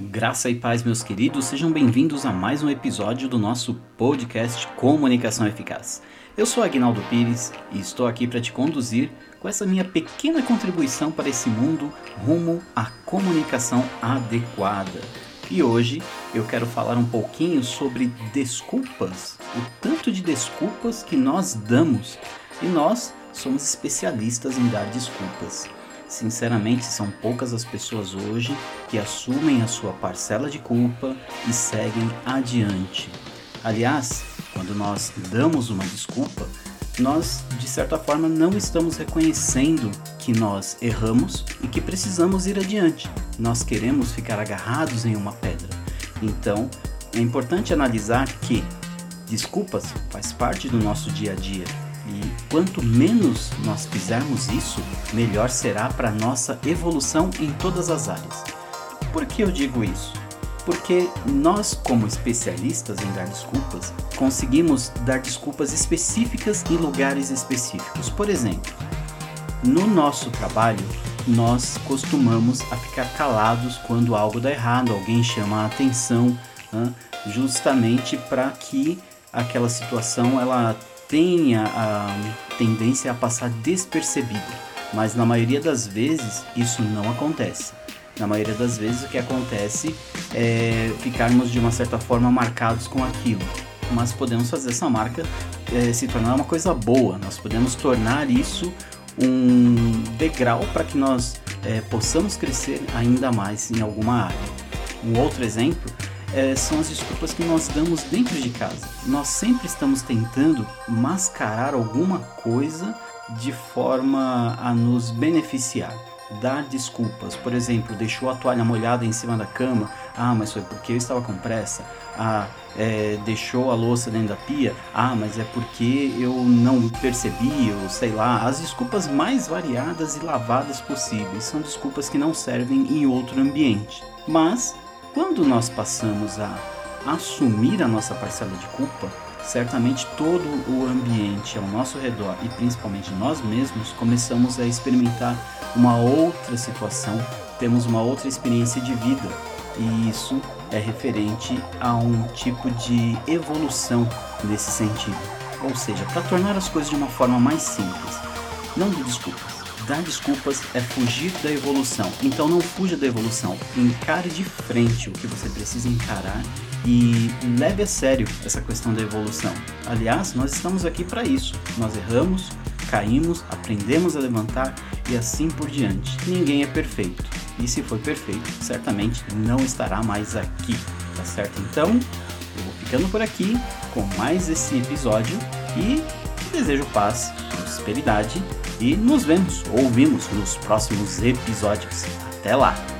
Graça e paz, meus queridos, sejam bem-vindos a mais um episódio do nosso podcast Comunicação Eficaz. Eu sou Agnaldo Pires e estou aqui para te conduzir com essa minha pequena contribuição para esse mundo rumo à comunicação adequada. E hoje eu quero falar um pouquinho sobre desculpas, o tanto de desculpas que nós damos e nós somos especialistas em dar desculpas. Sinceramente, são poucas as pessoas hoje que assumem a sua parcela de culpa e seguem adiante. Aliás, quando nós damos uma desculpa, nós de certa forma não estamos reconhecendo que nós erramos e que precisamos ir adiante. Nós queremos ficar agarrados em uma pedra. Então, é importante analisar que desculpas faz parte do nosso dia a dia quanto menos nós fizermos isso, melhor será para nossa evolução em todas as áreas. Por que eu digo isso? Porque nós, como especialistas em dar desculpas, conseguimos dar desculpas específicas em lugares específicos. Por exemplo, no nosso trabalho, nós costumamos a ficar calados quando algo dá errado, alguém chama a atenção, justamente para que aquela situação ela tenha a tendência a passar despercebido, mas na maioria das vezes isso não acontece. Na maioria das vezes o que acontece é ficarmos de uma certa forma marcados com aquilo, mas podemos fazer essa marca é, se tornar uma coisa boa. Nós podemos tornar isso um degrau para que nós é, possamos crescer ainda mais em alguma área. Um outro exemplo é, são as desculpas que nós damos dentro de casa. Nós sempre estamos tentando mascarar alguma coisa de forma a nos beneficiar. Dar desculpas, por exemplo, deixou a toalha molhada em cima da cama, ah, mas foi porque eu estava com pressa. Ah, é, deixou a louça dentro da pia, ah, mas é porque eu não percebi, ou sei lá. As desculpas mais variadas e lavadas possíveis são desculpas que não servem em outro ambiente. Mas quando nós passamos a assumir a nossa parcela de culpa, certamente todo o ambiente ao nosso redor e principalmente nós mesmos começamos a experimentar uma outra situação, temos uma outra experiência de vida. E isso é referente a um tipo de evolução nesse sentido. Ou seja, para tornar as coisas de uma forma mais simples, não de desculpas, Dar desculpas é fugir da evolução. Então não fuja da evolução. Encare de frente o que você precisa encarar e leve a sério essa questão da evolução. Aliás, nós estamos aqui para isso. Nós erramos, caímos, aprendemos a levantar e assim por diante. Ninguém é perfeito. E se for perfeito, certamente não estará mais aqui, tá certo? Então, eu vou ficando por aqui com mais esse episódio e desejo paz, prosperidade e nos vemos, ouvimos nos próximos episódios. Até lá!